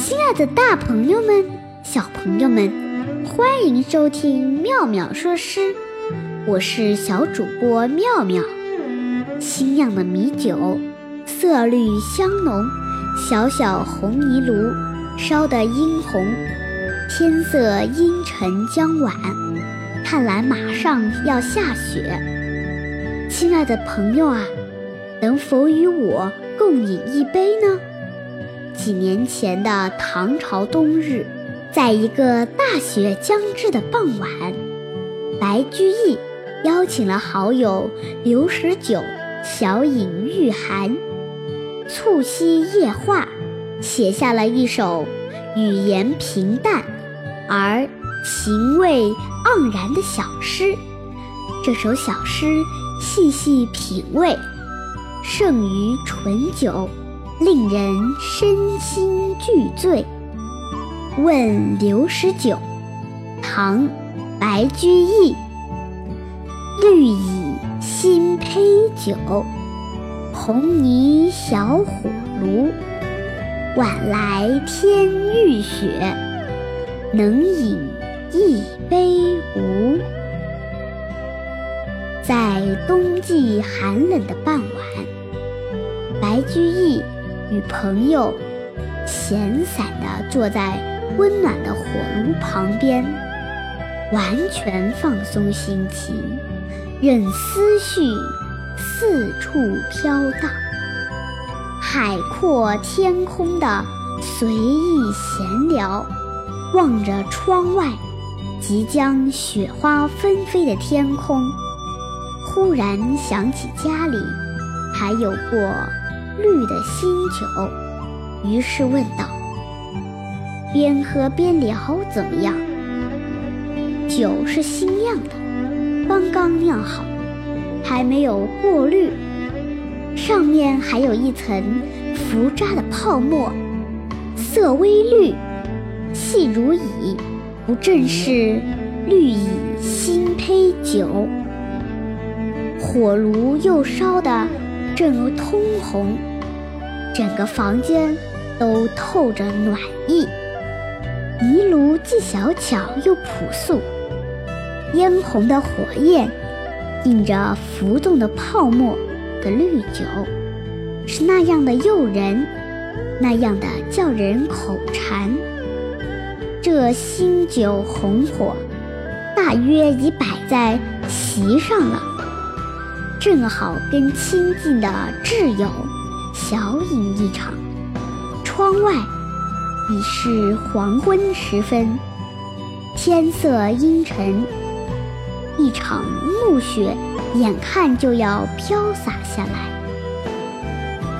亲爱的，大朋友们、小朋友们，欢迎收听妙妙说诗，我是小主播妙妙。新酿的米酒，色绿香浓，小小红泥炉烧得殷红，天色阴沉将晚，看来马上要下雪。亲爱的朋友啊，能否与我共饮一杯呢？几年前的唐朝冬日，在一个大雪将至的傍晚，白居易邀请了好友刘十九小饮御寒，促膝夜话，写下了一首语言平淡而情味盎然的小诗。这首小诗细细品味，胜于醇酒。令人身心俱醉。问刘十九，唐·白居易。绿蚁新醅酒，红泥小火炉。晚来天欲雪，能饮一杯无？在冬季寒冷的傍晚，白居易。与朋友闲散地坐在温暖的火炉旁边，完全放松心情，任思绪四处飘荡。海阔天空的随意闲聊，望着窗外即将雪花纷飞的天空，忽然想起家里还有过。绿的新酒，于是问道：“边喝边聊怎么样？”酒是新酿的，刚刚酿好，还没有过滤，上面还有一层浮渣的泡沫，色微绿，细如蚁，不正是绿蚁新醅酒？火炉又烧得正如通红。整个房间都透着暖意，泥炉既小巧又朴素，嫣红的火焰映着浮动的泡沫的绿酒，是那样的诱人，那样的叫人口馋。这新酒红火，大约已摆在席上了，正好跟亲近的挚友。小饮一场，窗外已是黄昏时分，天色阴沉，一场暮雪眼看就要飘洒下来。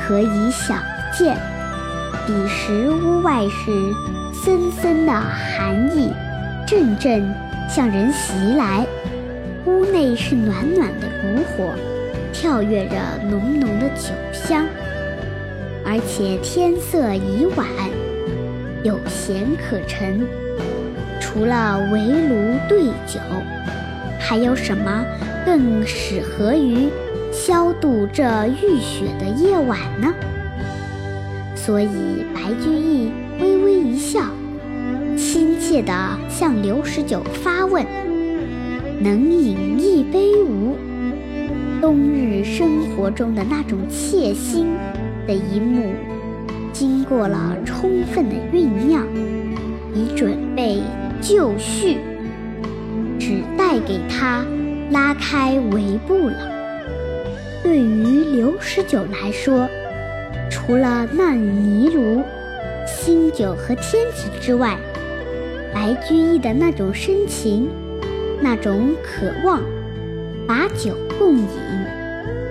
可以想见，彼时屋外是森森的寒意，阵阵向人袭来；屋内是暖暖的炉火，跳跃着浓浓的酒香。而且天色已晚，有闲可陈，除了围炉对酒，还有什么更适合于消度这浴雪的夜晚呢？所以白居易微微一笑，亲切地向刘十九发问：“能饮一杯无？”冬日生活中的那种怯心。的一幕，经过了充分的酝酿，已准备就绪，只待给他拉开帷布了。对于刘十九来说，除了那泥炉、新酒和天气之外，白居易的那种深情，那种渴望，把酒共饮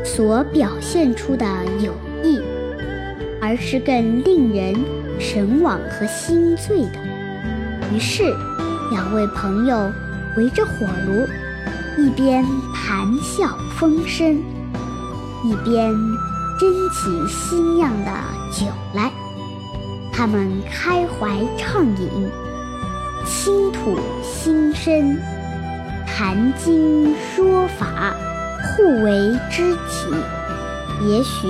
所表现出的友谊。而是更令人神往和心醉的。于是，两位朋友围着火炉，一边谈笑风生，一边斟起新酿的酒来。他们开怀畅饮，倾吐心声，谈经说法，互为知己。也许。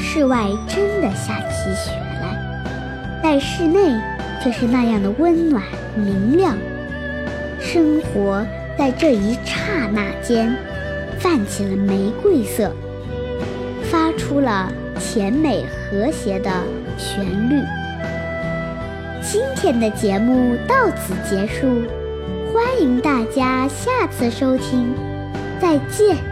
室外真的下起雪来，但室内却是那样的温暖明亮。生活在这一刹那间，泛起了玫瑰色，发出了甜美和谐的旋律。今天的节目到此结束，欢迎大家下次收听，再见。